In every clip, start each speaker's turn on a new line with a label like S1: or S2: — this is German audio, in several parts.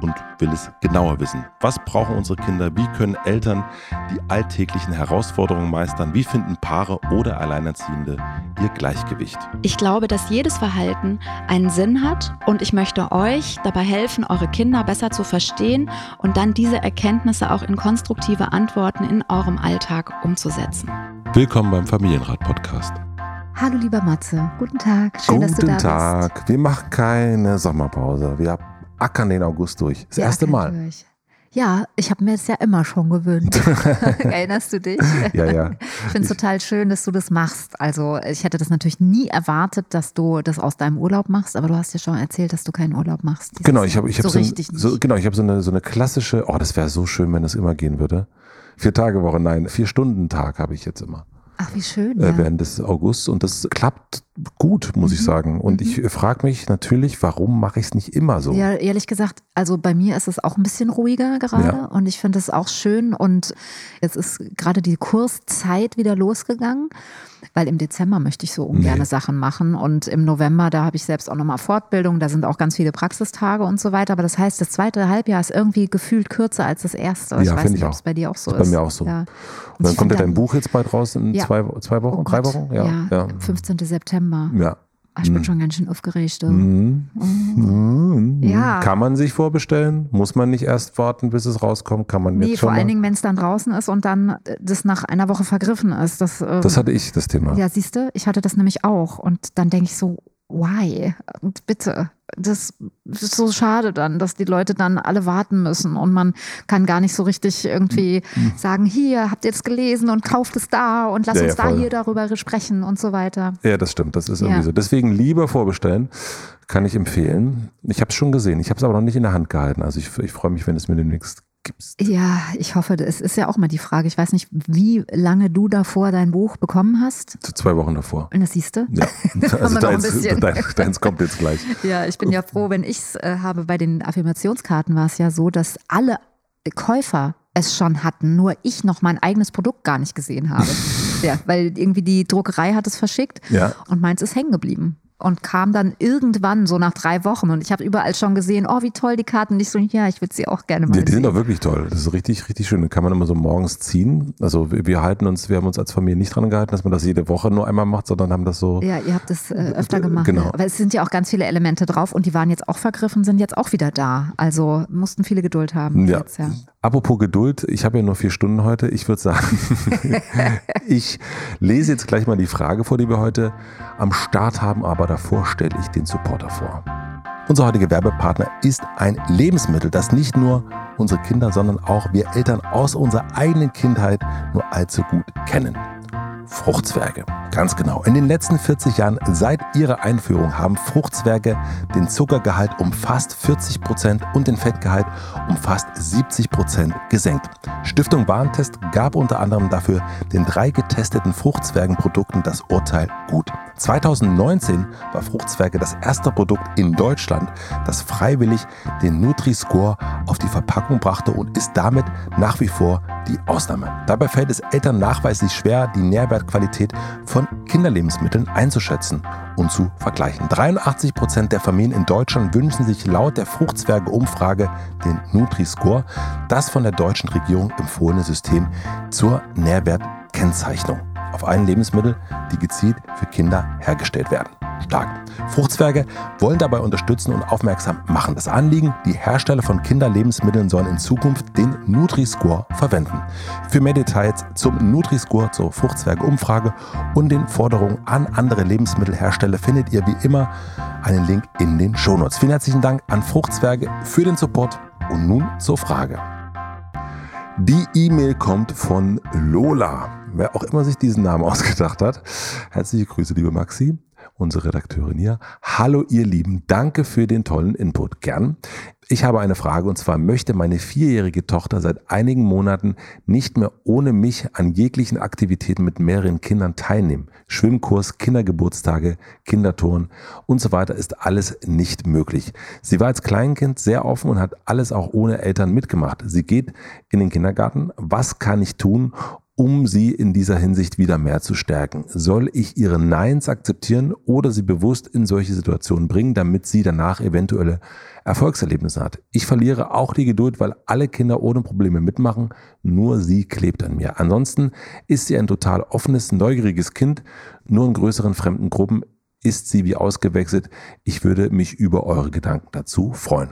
S1: und will es genauer wissen. Was brauchen unsere Kinder? Wie können Eltern die alltäglichen Herausforderungen meistern? Wie finden Paare oder Alleinerziehende ihr Gleichgewicht?
S2: Ich glaube, dass jedes Verhalten einen Sinn hat und ich möchte euch dabei helfen, eure Kinder besser zu verstehen und dann diese Erkenntnisse auch in konstruktive Antworten in eurem Alltag umzusetzen.
S1: Willkommen beim Familienrat-Podcast.
S2: Hallo lieber Matze, guten Tag, schön,
S1: guten
S2: dass du da
S1: Tag.
S2: bist.
S1: Wir machen keine Sommerpause. Wir ackern den August durch. Das
S2: Wir
S1: erste Mal.
S2: durch. Ja, ich habe mir das ja immer schon gewöhnt. Erinnerst du dich?
S1: Ja, ja.
S2: Ich finde es total schön, dass du das machst. Also ich hätte das natürlich nie erwartet, dass du das aus deinem Urlaub machst, aber du hast ja schon erzählt, dass du keinen Urlaub machst. dieses
S1: Genau, ich habe ich hab
S2: so
S1: so, so, genau, ich habe so eine, so eine klassische, oh, das wäre so schön, wenn das immer gehen würde. Vier Tage Woche, nein, vier Stunden Tag habe ich jetzt immer
S2: Ach, wie schön.
S1: äh,
S2: Ja.
S1: während des Augusts und das klappt gut, muss
S2: Mhm.
S1: ich sagen. Und ich frage mich natürlich, warum mache ich es nicht immer so?
S2: Ja, ehrlich gesagt, also bei mir ist es auch ein bisschen ruhiger gerade
S1: Ja.
S2: und ich finde es auch schön und jetzt ist gerade die Kurszeit wieder losgegangen, weil im Dezember möchte ich so ungern
S1: Nee.
S2: Sachen machen und im November, da habe ich selbst auch nochmal Fortbildung, da sind auch ganz viele Praxistage und so weiter, aber das heißt, das zweite Halbjahr ist irgendwie gefühlt kürzer als das erste. Ich
S1: Ja,
S2: weiß
S1: finde
S2: nicht,
S1: ich
S2: ob
S1: auch.
S2: es bei dir auch so
S1: Ist
S2: ist.
S1: bei mir auch so.
S2: Ja.
S1: Und dann
S2: ich
S1: kommt ja dein Buch jetzt bald raus in zwei, zwei Wochen,
S2: Oh
S1: drei. Wochen? Ja. ja.
S2: 15. September.
S1: Ja.
S2: Ah, Ich bin schon ganz schön aufgeregt. du.
S1: Mhm. Mhm.
S2: Ja.
S1: Kann man sich vorbestellen? Muss man nicht erst warten, bis es rauskommt? Kann man
S2: Nee,
S1: jetzt schon
S2: vor allen Dingen, wenn es dann draußen ist und dann äh, das nach einer Woche vergriffen ist. Das, ähm,
S1: Das hatte ich, das Thema.
S2: Ja, siehst du, ich hatte das nämlich auch. Und dann denke ich so, why? Und bitte. Das ist so schade dann, dass die Leute dann alle warten müssen und man kann gar nicht so richtig irgendwie sagen, hier, habt ihr es gelesen und kauft es da und lasst
S1: Ja,
S2: uns
S1: ja,
S2: da hier darüber sprechen und so weiter.
S1: Ja, das stimmt. Das ist irgendwie
S2: Ja.
S1: so. Deswegen lieber vorbestellen, kann ich empfehlen. Ich habe es schon gesehen. Ich habe es aber noch nicht in der Hand gehalten. Also ich, ich freue mich, wenn es mir demnächst gibst.
S2: Ja, ich hoffe, es ist ja auch mal die Frage. Ich weiß nicht, wie lange du davor dein Buch bekommen hast.
S1: Zu zwei Wochen davor.
S2: Und das siehst du?
S1: Ja, also deins,
S2: bisschen.
S1: dein, deins kommt jetzt gleich.
S2: Ja, ich bin ja froh, wenn ich es äh, habe. Bei den Affirmationskarten war es ja so, dass alle Käufer es schon hatten, nur ich noch mein eigenes Produkt gar nicht gesehen habe. ja, weil irgendwie die Druckerei hat es verschickt
S1: Ja.
S2: und meins ist hängen geblieben. Und kam dann irgendwann so nach drei Wochen und ich habe überall schon gesehen, oh, wie toll die Karten. Und ich so, ja, ich würde sie auch gerne mal
S1: Die, die sind
S2: sehen.
S1: doch wirklich toll. Das ist richtig, richtig schön. Da kann man immer so morgens ziehen. Also wir, wir halten uns, wir haben uns als Familie nicht dran gehalten, dass man das jede Woche nur einmal macht, sondern haben das so.
S2: Ja, ihr habt es äh, öfter gemacht.
S1: Genau.
S2: Aber es sind ja auch ganz viele Elemente drauf und die waren jetzt auch vergriffen, sind jetzt auch wieder da. Also mussten viele Geduld haben.
S1: Ja.
S2: Jetzt, ja.
S1: Apropos Geduld, ich habe ja nur vier Stunden heute. Ich würde sagen, ich lese jetzt gleich mal die Frage vor, die wir heute am Start haben, aber davor stelle ich den Supporter vor. Unser heutiger Werbepartner ist ein Lebensmittel, das nicht nur unsere Kinder, sondern auch wir Eltern aus unserer eigenen Kindheit nur allzu gut kennen. Fruchtzwerge. Ganz genau. In den letzten 40 Jahren seit ihrer Einführung haben Fruchtzwerge den Zuckergehalt um fast 40 Prozent und den Fettgehalt um fast 70 Prozent gesenkt. Stiftung Warentest gab unter anderem dafür den drei getesteten Fruchtzwergenprodukten das Urteil gut. 2019 war Fruchtzwerge das erste Produkt in Deutschland, das freiwillig den Nutri-Score auf die Verpackung brachte und ist damit nach wie vor die Ausnahme. Dabei fällt es Eltern nachweislich schwer, die Nährwertqualität von Kinderlebensmitteln einzuschätzen und zu vergleichen. 83 Prozent der Familien in Deutschland wünschen sich laut der Fruchtzwerge-Umfrage den Nutri-Score, das von der deutschen Regierung empfohlene System zur Nährwertkennzeichnung auf allen Lebensmitteln, die gezielt für Kinder hergestellt werden. Stark. Fruchtzwerge wollen dabei unterstützen und aufmerksam machen. Das Anliegen, die Hersteller von Kinderlebensmitteln sollen in Zukunft den Nutri-Score verwenden. Für mehr Details zum Nutri-Score, zur Fruchtzwerge-Umfrage und den Forderungen an andere Lebensmittelhersteller findet ihr wie immer einen Link in den Shownotes. Vielen herzlichen Dank an Fruchtzwerge für den Support und nun zur Frage. Die E-Mail kommt von Lola. Wer auch immer sich diesen Namen ausgedacht hat. Herzliche Grüße, liebe Maxi, unsere Redakteurin hier. Hallo, ihr Lieben. Danke für den tollen Input. Gern. Ich habe eine Frage und zwar möchte meine vierjährige Tochter seit einigen Monaten nicht mehr ohne mich an jeglichen Aktivitäten mit mehreren Kindern teilnehmen. Schwimmkurs, Kindergeburtstage, Kindertouren und so weiter ist alles nicht möglich. Sie war als Kleinkind sehr offen und hat alles auch ohne Eltern mitgemacht. Sie geht in den Kindergarten. Was kann ich tun, um sie in dieser Hinsicht wieder mehr zu stärken? Soll ich ihre Neins akzeptieren oder sie bewusst in solche Situationen bringen, damit sie danach eventuelle Erfolgserlebnisse hat? Ich verliere auch die Geduld, weil alle Kinder ohne Probleme mitmachen, nur sie klebt an mir. Ansonsten ist sie ein total offenes, neugieriges Kind, nur in größeren fremden Gruppen ist sie wie ausgewechselt. Ich würde mich über eure Gedanken dazu freuen.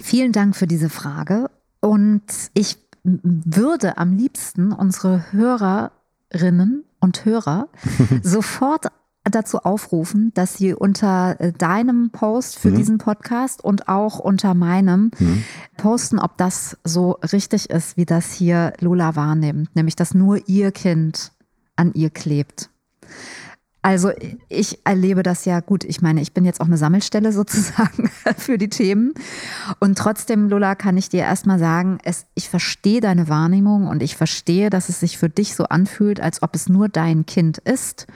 S2: Vielen Dank für diese Frage und ich würde am liebsten unsere Hörerinnen und Hörer sofort dazu aufrufen, dass sie unter äh, deinem Post für mhm. diesen Podcast und auch unter meinem mhm. posten, ob das so richtig ist, wie das hier Lola wahrnimmt, nämlich dass nur ihr Kind an ihr klebt. Also ich erlebe das ja gut. Ich meine, ich bin jetzt auch eine Sammelstelle sozusagen für die Themen. Und trotzdem, Lola, kann ich dir erstmal sagen, es, ich verstehe deine Wahrnehmung und ich verstehe, dass es sich für dich so anfühlt, als ob es nur dein Kind ist.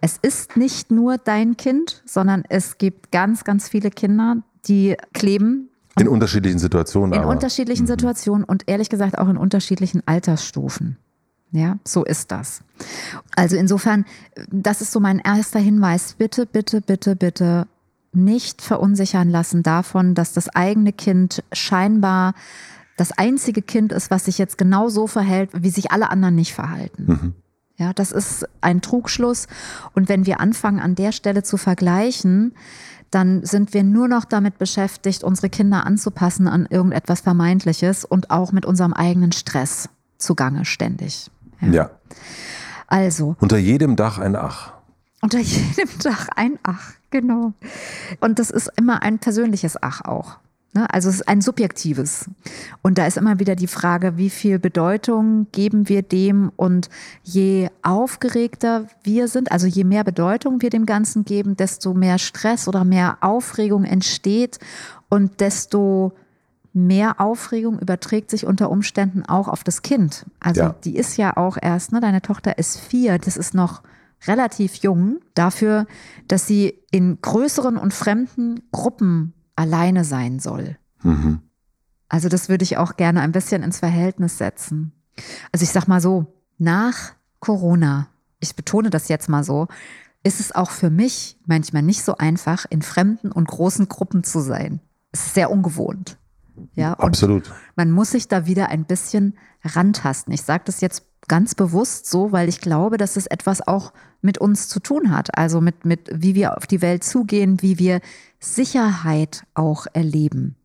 S2: Es ist nicht nur dein Kind, sondern es gibt ganz, ganz viele Kinder, die kleben
S1: in unterschiedlichen Situationen.
S2: In aber. unterschiedlichen mhm. Situationen und ehrlich gesagt auch in unterschiedlichen Altersstufen. Ja, so ist das. Also insofern, das ist so mein erster Hinweis. Bitte, bitte, bitte, bitte nicht verunsichern lassen davon, dass das eigene Kind scheinbar das einzige Kind ist, was sich jetzt genau so verhält, wie sich alle anderen nicht verhalten. Mhm. Ja, das ist ein Trugschluss. Und wenn wir anfangen, an der Stelle zu vergleichen, dann sind wir nur noch damit beschäftigt, unsere Kinder anzupassen an irgendetwas Vermeintliches und auch mit unserem eigenen Stress zugange ständig.
S1: Ja. ja.
S2: Also.
S1: Unter jedem Dach ein Ach.
S2: Unter jedem Dach ein Ach, genau. Und das ist immer ein persönliches Ach auch. Ne? Also es ist ein subjektives. Und da ist immer wieder die Frage, wie viel Bedeutung geben wir dem und je aufgeregter wir sind, also je mehr Bedeutung wir dem Ganzen geben, desto mehr Stress oder mehr Aufregung entsteht und desto mehr Aufregung überträgt sich unter Umständen auch auf das Kind. Also ja. die ist ja auch erst, ne, deine Tochter ist vier, das ist noch relativ jung dafür, dass sie in größeren und fremden Gruppen alleine sein soll. Mhm. Also das würde ich auch gerne ein bisschen ins Verhältnis setzen. Also ich sag mal so, nach Corona, ich betone das jetzt mal so, ist es auch für mich manchmal nicht so einfach, in fremden und großen Gruppen zu sein. Es ist sehr ungewohnt. Ja,
S1: Absolut.
S2: Man muss sich da wieder ein bisschen rantasten. Ich sage das jetzt ganz bewusst so, weil ich glaube, dass es etwas auch mit uns zu tun hat. Also mit, mit wie wir auf die Welt zugehen, wie wir Sicherheit auch erleben.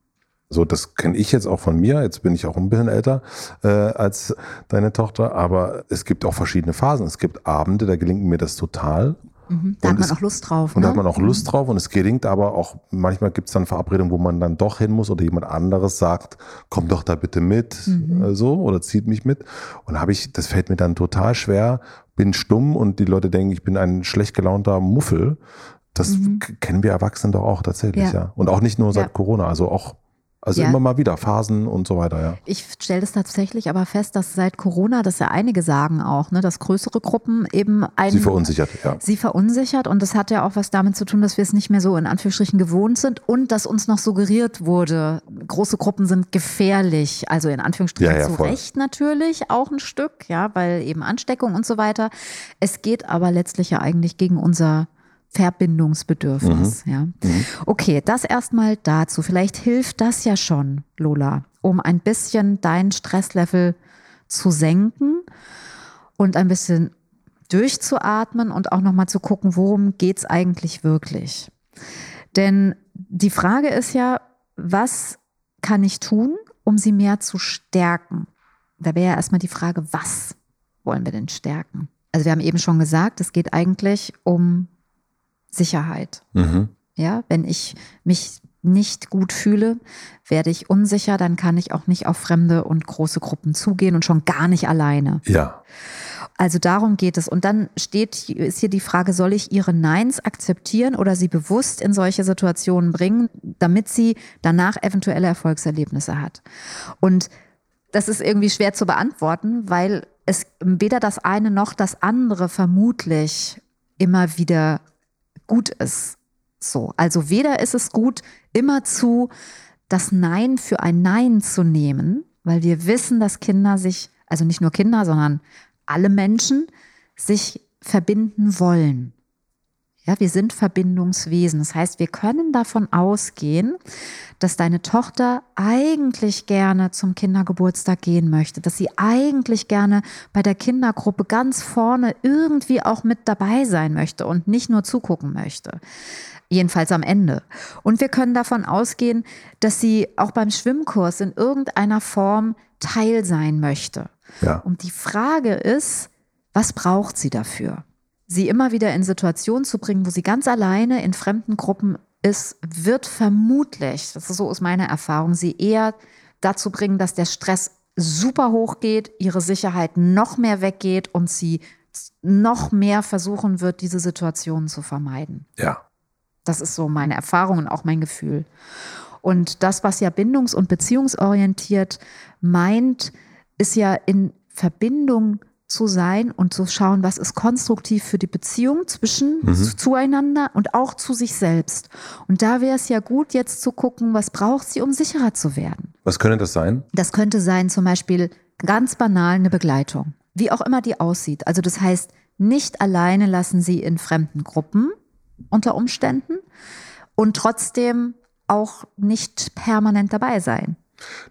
S1: So, das kenne ich jetzt auch von mir. Jetzt bin ich auch ein bisschen älter äh, als deine Tochter, aber es gibt auch verschiedene Phasen. Es gibt Abende, da gelingt mir das total.
S2: Mhm. Da und hat man es, auch Lust drauf.
S1: Und ne? da hat man auch Lust mhm. drauf und es gelingt aber auch, manchmal gibt es dann Verabredungen, wo man dann doch hin muss oder jemand anderes sagt, komm doch da bitte mit, mhm. äh, so, oder zieht mich mit. Und habe ich, das fällt mir dann total schwer, bin stumm und die Leute denken, ich bin ein schlecht gelaunter Muffel. Das mhm. kennen wir Erwachsenen doch auch tatsächlich, ja. ja. Und auch nicht nur seit ja. Corona, also auch also ja. immer mal wieder Phasen und so weiter, ja.
S2: Ich stelle das tatsächlich aber fest, dass seit Corona, dass ja einige sagen auch, ne, dass größere Gruppen eben einen,
S1: Sie verunsichert, ja.
S2: Sie verunsichert und das hat ja auch was damit zu tun, dass wir es nicht mehr so in Anführungsstrichen gewohnt sind und dass uns noch suggeriert wurde, große Gruppen sind gefährlich. Also in Anführungsstrichen ja, ja, zu voll. Recht natürlich auch ein Stück, ja, weil eben Ansteckung und so weiter. Es geht aber letztlich ja eigentlich gegen unser Verbindungsbedürfnis. Mhm. Ja. Mhm. Okay, das erstmal dazu. Vielleicht hilft das ja schon, Lola, um ein bisschen dein Stresslevel zu senken und ein bisschen durchzuatmen und auch nochmal zu gucken, worum geht es eigentlich wirklich. Denn die Frage ist ja, was kann ich tun, um sie mehr zu stärken? Da wäre ja erstmal die Frage, was wollen wir denn stärken? Also wir haben eben schon gesagt, es geht eigentlich um Sicherheit. Mhm. Ja, wenn ich mich nicht gut fühle, werde ich unsicher, dann kann ich auch nicht auf fremde und große Gruppen zugehen und schon gar nicht alleine.
S1: Ja.
S2: Also darum geht es. Und dann steht, ist hier die Frage, soll ich ihre Neins akzeptieren oder sie bewusst in solche Situationen bringen, damit sie danach eventuelle Erfolgserlebnisse hat? Und das ist irgendwie schwer zu beantworten, weil es weder das eine noch das andere vermutlich immer wieder gut ist. So. Also weder ist es gut, immer zu das Nein für ein Nein zu nehmen, weil wir wissen, dass Kinder sich, also nicht nur Kinder, sondern alle Menschen sich verbinden wollen. Ja, wir sind Verbindungswesen. Das heißt, wir können davon ausgehen, dass deine Tochter eigentlich gerne zum Kindergeburtstag gehen möchte, dass sie eigentlich gerne bei der Kindergruppe ganz vorne irgendwie auch mit dabei sein möchte und nicht nur zugucken möchte. Jedenfalls am Ende. Und wir können davon ausgehen, dass sie auch beim Schwimmkurs in irgendeiner Form Teil sein möchte. Ja. Und die Frage ist, was braucht sie dafür? Sie immer wieder in Situationen zu bringen, wo sie ganz alleine in fremden Gruppen ist, wird vermutlich, das ist so aus meiner Erfahrung, sie eher dazu bringen, dass der Stress super hoch geht, ihre Sicherheit noch mehr weggeht und sie noch mehr versuchen wird, diese Situationen zu vermeiden.
S1: Ja.
S2: Das ist so meine Erfahrung und auch mein Gefühl. Und das, was ja bindungs- und beziehungsorientiert meint, ist ja in Verbindung zu sein und zu schauen, was ist konstruktiv für die Beziehung zwischen mhm. zueinander und auch zu sich selbst. Und da wäre es ja gut, jetzt zu gucken, was braucht sie, um sicherer zu werden.
S1: Was könnte das sein?
S2: Das könnte sein, zum Beispiel ganz banal eine Begleitung, wie auch immer die aussieht. Also das heißt, nicht alleine lassen sie in fremden Gruppen unter Umständen und trotzdem auch nicht permanent dabei sein.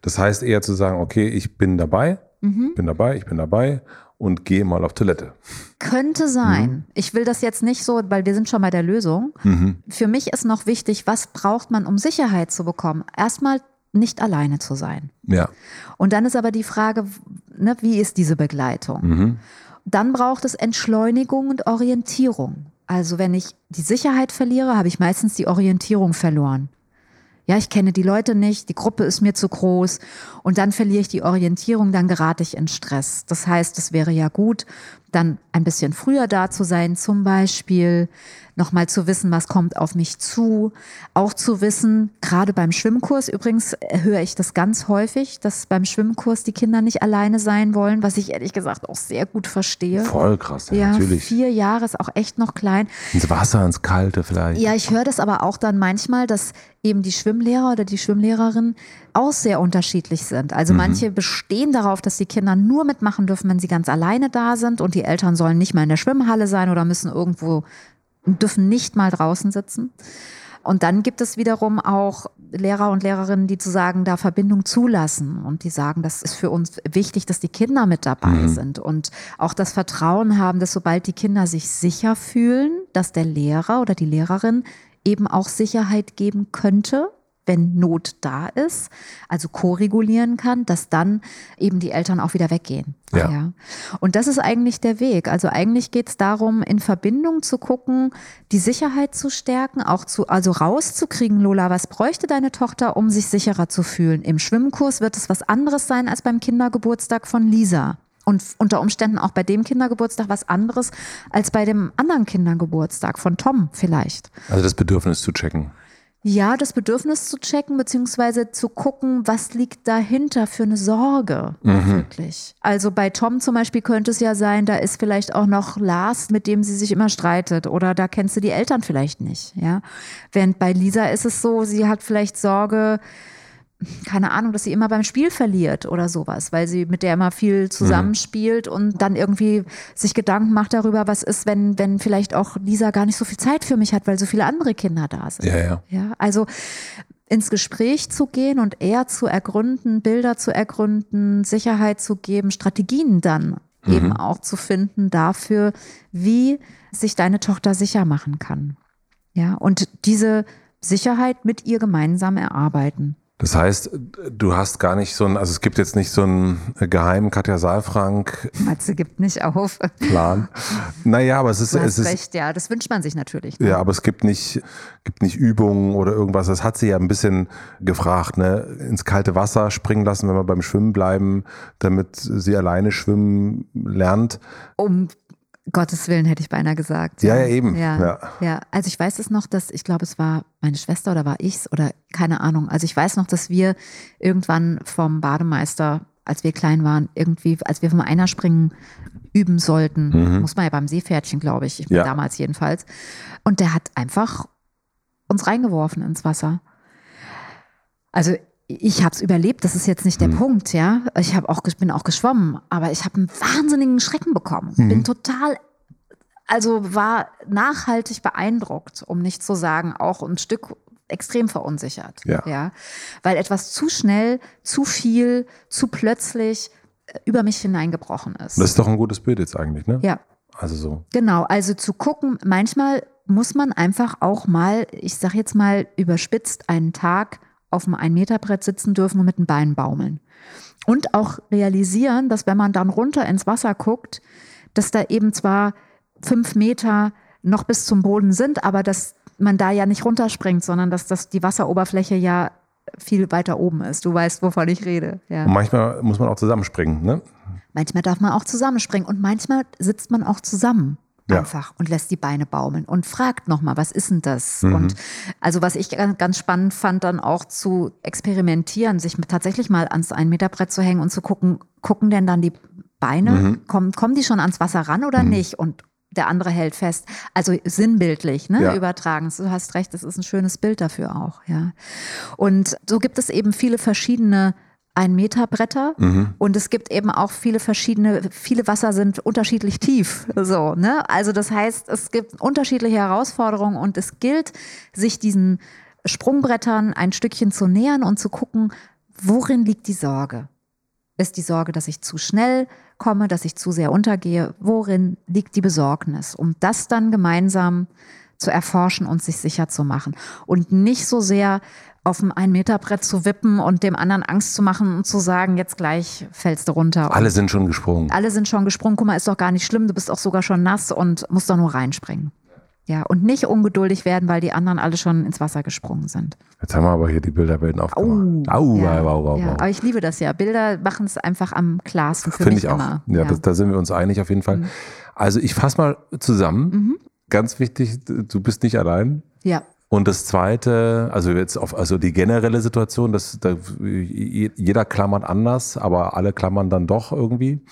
S1: Das heißt eher zu sagen, okay, ich bin dabei, mhm. bin dabei, ich bin dabei und gehe mal auf Toilette.
S2: Könnte sein. Mhm. Ich will das jetzt nicht so, weil wir sind schon bei der Lösung. Mhm. Für mich ist noch wichtig, was braucht man, um Sicherheit zu bekommen? Erstmal nicht alleine zu sein.
S1: Ja.
S2: Und dann ist aber die Frage, ne, wie ist diese Begleitung? Mhm. Dann braucht es Entschleunigung und Orientierung. Also wenn ich die Sicherheit verliere, habe ich meistens die Orientierung verloren. Ja, ich kenne die Leute nicht, die Gruppe ist mir zu groß und dann verliere ich die Orientierung, dann gerate ich in Stress. Das heißt, es wäre ja gut, dann ein bisschen früher da zu sein, zum Beispiel nochmal zu wissen, was kommt auf mich zu. Auch zu wissen, gerade beim Schwimmkurs, übrigens äh, höre ich das ganz häufig, dass beim Schwimmkurs die Kinder nicht alleine sein wollen, was ich ehrlich gesagt auch sehr gut verstehe.
S1: Voll krass, ja,
S2: ja
S1: natürlich.
S2: Vier Jahre ist auch echt noch klein.
S1: Ins Wasser, ins Kalte vielleicht.
S2: Ja, ich höre das aber auch dann manchmal, dass eben die Schwimmlehrer oder die Schwimmlehrerin auch sehr unterschiedlich sind. Also mhm. manche bestehen darauf, dass die Kinder nur mitmachen dürfen, wenn sie ganz alleine da sind und die Eltern sollen nicht mal in der Schwimmhalle sein oder müssen irgendwo dürfen nicht mal draußen sitzen. Und dann gibt es wiederum auch Lehrer und Lehrerinnen, die zu sagen, da Verbindung zulassen und die sagen, das ist für uns wichtig, dass die Kinder mit dabei mhm. sind und auch das Vertrauen haben, dass sobald die Kinder sich sicher fühlen, dass der Lehrer oder die Lehrerin eben auch Sicherheit geben könnte wenn Not da ist, also koregulieren kann, dass dann eben die Eltern auch wieder weggehen.
S1: Ja. ja.
S2: Und das ist eigentlich der Weg. Also eigentlich geht es darum, in Verbindung zu gucken, die Sicherheit zu stärken, auch zu, also rauszukriegen, Lola, was bräuchte deine Tochter, um sich sicherer zu fühlen? Im Schwimmkurs wird es was anderes sein als beim Kindergeburtstag von Lisa und unter Umständen auch bei dem Kindergeburtstag was anderes als bei dem anderen Kindergeburtstag von Tom vielleicht.
S1: Also das Bedürfnis zu checken.
S2: Ja, das Bedürfnis zu checken, beziehungsweise zu gucken, was liegt dahinter für eine Sorge mhm. wirklich. Also bei Tom zum Beispiel könnte es ja sein, da ist vielleicht auch noch Lars, mit dem sie sich immer streitet, oder da kennst du die Eltern vielleicht nicht, ja. Während bei Lisa ist es so, sie hat vielleicht Sorge, keine Ahnung, dass sie immer beim Spiel verliert oder sowas, weil sie mit der immer viel zusammenspielt mhm. und dann irgendwie sich Gedanken macht darüber, was ist, wenn, wenn vielleicht auch Lisa gar nicht so viel Zeit für mich hat, weil so viele andere Kinder da sind.
S1: Ja, ja.
S2: ja also ins Gespräch zu gehen und eher zu ergründen, Bilder zu ergründen, Sicherheit zu geben, Strategien dann mhm. eben auch zu finden dafür, wie sich deine Tochter sicher machen kann. Ja, und diese Sicherheit mit ihr gemeinsam erarbeiten.
S1: Das heißt, du hast gar nicht so ein, also es gibt jetzt nicht so einen geheimen Katja Saalfrank
S2: Matze gibt nicht auf.
S1: Plan. Naja, aber es ist,
S2: Du
S1: es
S2: hast
S1: ist,
S2: recht, ja, das wünscht man sich natürlich. ne?
S1: ja, aber es gibt nicht, gibt nicht Übungen oder irgendwas. Das hat sie ja ein bisschen gefragt, ne? Ins kalte Wasser springen lassen, wenn wir beim Schwimmen bleiben, damit sie alleine schwimmen lernt.
S2: Um Gottes Willen hätte ich beinahe gesagt.
S1: Ja, ja, eben.
S2: Ja,
S1: Ja.
S2: ja. also ich weiß es noch, dass, ich glaube, es war meine Schwester oder war ich's oder keine Ahnung. Also ich weiß noch, dass wir irgendwann vom Bademeister, als wir klein waren, irgendwie, als wir vom Einerspringen üben sollten, muss man ja beim Seepferdchen, glaube ich,
S1: Ja.
S2: damals jedenfalls. Und der hat einfach uns reingeworfen ins Wasser. Also ich habe es überlebt, das ist jetzt nicht der Punkt, ja. Ich habe auch bin auch geschwommen, aber ich habe einen wahnsinnigen Schrecken bekommen. Bin total also war nachhaltig beeindruckt, um nicht zu sagen, auch ein Stück extrem verunsichert.
S1: Ja.
S2: Weil etwas zu schnell, zu viel, zu plötzlich äh, über mich hineingebrochen ist.
S1: Das ist doch ein gutes Bild jetzt eigentlich, ne?
S2: ja.
S1: Also so.
S2: Genau, also zu gucken, manchmal muss man einfach auch mal, ich sag jetzt mal überspitzt, einen Tag auf dem Ein-Meter-Brett sitzen dürfen und mit den Beinen baumeln. Und auch realisieren, dass wenn man dann runter ins Wasser guckt, dass da eben zwar fünf Meter noch bis zum Boden sind, aber dass man da ja nicht runterspringt, sondern dass das die Wasseroberfläche ja viel weiter oben ist. Du weißt, wovon ich rede. Ja.
S1: Und manchmal muss man auch zusammenspringen, ne?
S2: Manchmal darf man auch zusammenspringen und manchmal sitzt man auch zusammen.
S1: Ja.
S2: Einfach und lässt die Beine baumeln und fragt nochmal, was ist denn das?
S1: Mhm.
S2: Und also was ich ganz, spannend fand, dann auch zu experimentieren, sich tatsächlich mal ans Ein-Meter-Brett zu hängen und zu gucken, gucken denn dann die Beine,
S1: Mhm.
S2: kommen, kommen die schon ans Wasser ran oder nicht? Und der andere hält fest. Also sinnbildlich, ne?
S1: Ja.
S2: Übertragen. Du hast recht, das ist ein schönes Bild dafür auch, ja. Und so gibt es eben viele verschiedene Ein-Meter-Bretter und es gibt eben auch viele verschiedene, viele Wasser sind unterschiedlich tief. So, ne? Also das heißt, es gibt unterschiedliche Herausforderungen und es gilt, sich diesen Sprungbrettern ein Stückchen zu nähern und zu gucken, worin liegt die Sorge? Ist die Sorge, dass ich zu schnell komme, dass ich zu sehr untergehe? Worin liegt die Besorgnis? Um das dann gemeinsam zu erforschen und sich sicher zu machen. Und nicht so sehr auf dem Ein-Meter-Brett zu wippen und dem anderen Angst zu machen und zu sagen, jetzt gleich fällst du runter.
S1: Alle sind schon gesprungen.
S2: Alle sind schon gesprungen. Guck mal, ist doch gar nicht schlimm. Du bist auch sogar schon nass und musst doch nur reinspringen. Ja, und nicht ungeduldig werden, weil die anderen alle schon ins Wasser gesprungen sind.
S1: Jetzt haben wir aber hier die Bilderwelten aufgemacht. Au,
S2: ja,
S1: au, au, au,
S2: ja,
S1: au.
S2: aber ich liebe das ja. Bilder machen es einfach am klarsten für
S1: Finde
S2: mich
S1: ich auch.
S2: immer.
S1: Ja, Das, da sind wir uns einig auf jeden Fall.
S2: Mhm.
S1: Also ich fasse mal zusammen. Ganz wichtig, du bist nicht allein.
S2: ja.
S1: Und das zweite, also jetzt auf, also die generelle Situation, dass da, jeder klammert anders, aber alle klammern dann doch irgendwie.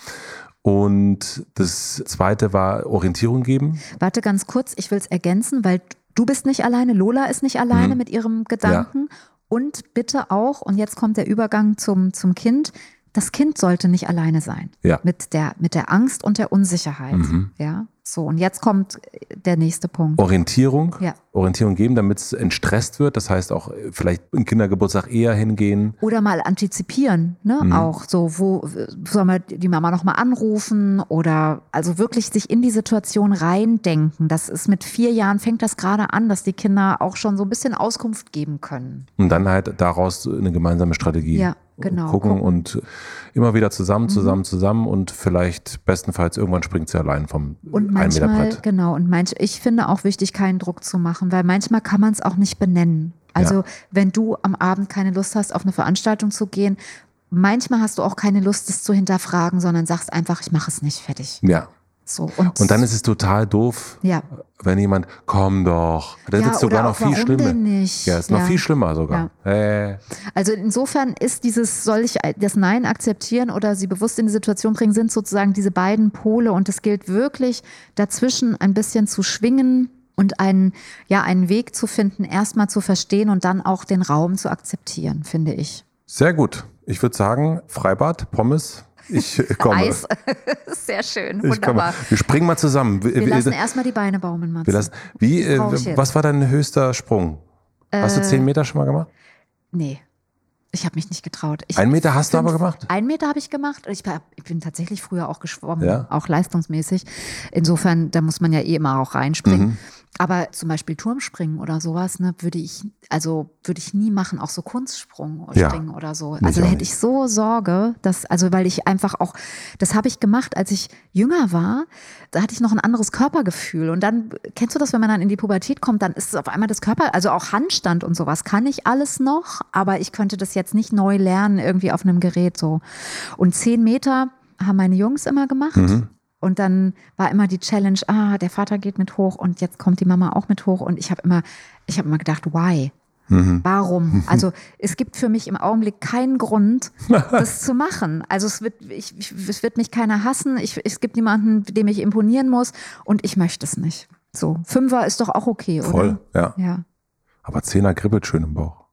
S1: Und das zweite war Orientierung geben.
S2: Warte ganz kurz, ich will es ergänzen, weil du bist nicht alleine, Lola ist nicht alleine
S1: Mhm.
S2: mit ihrem Gedanken. Und bitte auch, und jetzt kommt der Übergang zum, zum Kind, das Kind sollte nicht alleine sein.
S1: Ja.
S2: Mit der, mit der Angst und der Unsicherheit.
S1: Mhm.
S2: Ja. So, und jetzt kommt der nächste Punkt.
S1: Orientierung.
S2: Ja.
S1: Orientierung geben, damit es entstresst wird. Das heißt auch äh, vielleicht im Kindergeburtstag eher hingehen.
S2: Oder mal antizipieren, ne?
S1: Mhm.
S2: Auch so, wo soll man die Mama nochmal anrufen oder also wirklich sich in die Situation reindenken. Das ist mit vier Jahren fängt das gerade an, dass die Kinder auch schon so ein bisschen Auskunft geben können.
S1: Und dann halt daraus eine gemeinsame Strategie
S2: Ja, genau.
S1: gucken,
S2: Gucken.
S1: und immer wieder zusammen, zusammen, zusammen und vielleicht bestenfalls irgendwann springt sie allein vom
S2: Und manchmal, genau, und manch, ich finde auch wichtig, keinen Druck zu machen, weil manchmal kann man es auch nicht benennen. Also
S1: Ja.
S2: wenn du am Abend keine Lust hast, auf eine Veranstaltung zu gehen, manchmal hast du auch keine Lust, es zu hinterfragen, sondern sagst einfach, ich mache es nicht fertig.
S1: Ja.
S2: So, und,
S1: Und dann ist es total doof,
S2: ja.
S1: wenn jemand, komm doch. Das
S2: Ja,
S1: ist sogar noch viel schlimmer. Ja, ist noch
S2: Ja.
S1: viel schlimmer sogar. Äh,
S2: Also insofern ist dieses, soll ich das Nein akzeptieren oder sie bewusst in die Situation bringen, sind sozusagen diese beiden Pole und es gilt wirklich dazwischen ein bisschen zu schwingen und einen, ja, einen Weg zu finden, erstmal zu verstehen und dann auch den Raum zu akzeptieren, finde ich.
S1: sehr gut. Ich würde sagen, Freibad, Pommes. Ich äh, komme.
S2: Eis, sehr schön, wunderbar.
S1: Wir springen mal zusammen. Wir,
S2: Wir lassen erstmal die Beine baumeln, Matze.
S1: wir lassen, wie, äh, was war dein höchster Sprung? Hast du
S2: Äh,
S1: zehn Meter schon mal gemacht?
S2: Nee. Ich habe mich nicht getraut. Ich
S1: Ein Meter hast du aber gemacht?
S2: Ein Meter habe ich gemacht. Ich, war- ich bin tatsächlich früher auch geschwommen,
S1: Ja.
S2: auch leistungsmäßig. Insofern, da muss man ja eh immer auch reinspringen.
S1: Mhm.
S2: Aber zum Beispiel Turmspringen oder sowas, ne, würde ich, also würde ich nie machen, auch so Kunstsprung oder
S1: Ja.
S2: Springen oder so. Also da hätte
S1: nicht.
S2: ich so Sorge, dass, also weil ich einfach auch, das habe ich gemacht, als ich jünger war, da hatte ich noch ein anderes Körpergefühl. Und dann, kennst du das, wenn man dann in die Pubertät kommt, dann ist es auf einmal das Körper, also auch Handstand und sowas kann ich alles noch, aber ich könnte das jetzt nicht neu lernen, irgendwie auf einem Gerät so. Und zehn Meter haben meine Jungs immer gemacht.
S1: Mhm.
S2: Und dann war immer die Challenge, ah, der Vater geht mit hoch und jetzt kommt die Mama auch mit hoch. Und ich habe immer, ich habe immer gedacht, why?
S1: Mhm.
S2: Warum? Also es gibt für mich im Augenblick keinen Grund, das zu machen. Also es wird, ich, ich, es wird mich keiner hassen. Ich, es gibt niemanden, dem ich imponieren muss und ich möchte es nicht. So, Fünfer ist doch auch okay,
S1: Voll, ja.
S2: oder? Ja.
S1: Aber Zehner kribbelt schön im Bauch.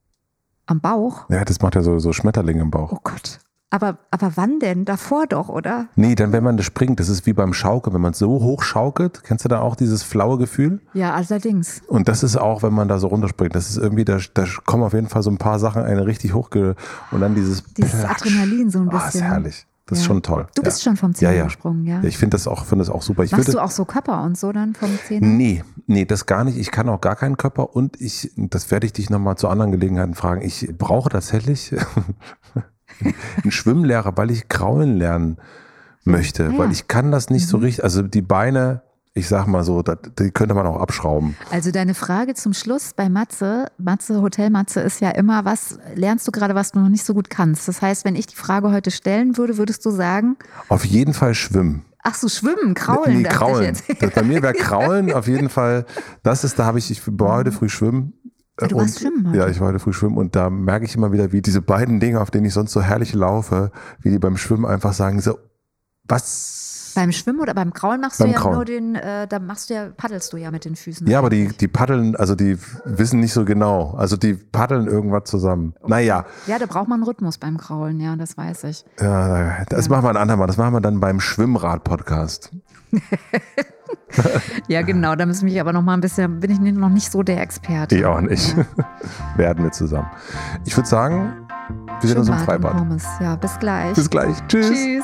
S2: Am Bauch?
S1: Ja, das macht ja so, so Schmetterlinge im Bauch.
S2: Oh Gott. Aber, aber wann denn? Davor doch, oder?
S1: Nee, dann wenn man das springt, das ist wie beim Schaukeln. Wenn man so hoch schaukelt, kennst du da auch dieses flaue Gefühl?
S2: Ja, allerdings.
S1: Und das ist auch, wenn man da so runterspringt. Das ist irgendwie, da, da kommen auf jeden Fall so ein paar Sachen eine richtig hochge... Und dann dieses...
S2: Dieses
S1: Platsch.
S2: Adrenalin so ein
S1: Ah, ist
S2: bisschen.
S1: herrlich. Das ist
S2: Ja.
S1: schon toll.
S2: Du
S1: ja.
S2: bist schon vom
S1: Ja,
S2: Zehner
S1: ja.
S2: gesprungen, ja?
S1: Ja, ich finde das auch, finde das auch super. Ich
S2: Machst
S1: würde,
S2: du auch so Körper und so dann vom Zehner?
S1: Nee, nee, das gar nicht. Ich kann auch gar keinen Körper und ich, das werde ich dich nochmal zu anderen Gelegenheiten fragen. Ich brauche tatsächlich einen Schwimmlehrer, weil ich kraulen lernen möchte,
S2: Ja.
S1: weil ich kann das nicht so richtig, also die Beine, ich sag mal so, das, die könnte man auch abschrauben.
S2: Also deine Frage zum Schluss bei Matze, Matze, Hotel Matze ist ja immer, was lernst du gerade, was du noch nicht so gut kannst? Das heißt, wenn ich die Frage heute stellen würde, würdest du sagen,
S1: Auf jeden Fall schwimmen.
S2: ach so, schwimmen, kraulen,
S1: nee, kraulen. bei mir wäre kraulen auf jeden Fall, das ist, da habe ich, ich war heute früh schwimmen.
S2: Du warst schwimmen heute?
S1: Ja, ich war heute früh schwimmen und da merke ich immer wieder, wie diese beiden Dinge, auf denen ich sonst so herrlich laufe, wie die beim Schwimmen einfach sagen, so, was?
S2: Beim Schwimmen oder beim Kraulen machst
S1: Beim
S2: du ja
S1: Kraulen.
S2: nur den, äh, da machst du ja, paddelst du ja mit den Füßen.
S1: Ja, aber die, die paddeln, also die wissen nicht so genau. Also die paddeln irgendwas zusammen. Naja,
S2: Ja, da braucht man einen Rhythmus beim Kraulen, ja, das weiß ich.
S1: ja, das machen wir ein andermal. Das machen wir dann beim Schwimmrad-Podcast.
S2: Ja, genau, da müssen mich aber noch mal ein bisschen, bin ich noch nicht so der Experte.
S1: Ich auch nicht.
S2: Ja.
S1: Werden wir zusammen. Ich würde sagen, wir sehen uns im Freibad.
S2: Ja, bis gleich.
S1: Bis gleich. Tschüss.
S2: Tschüss.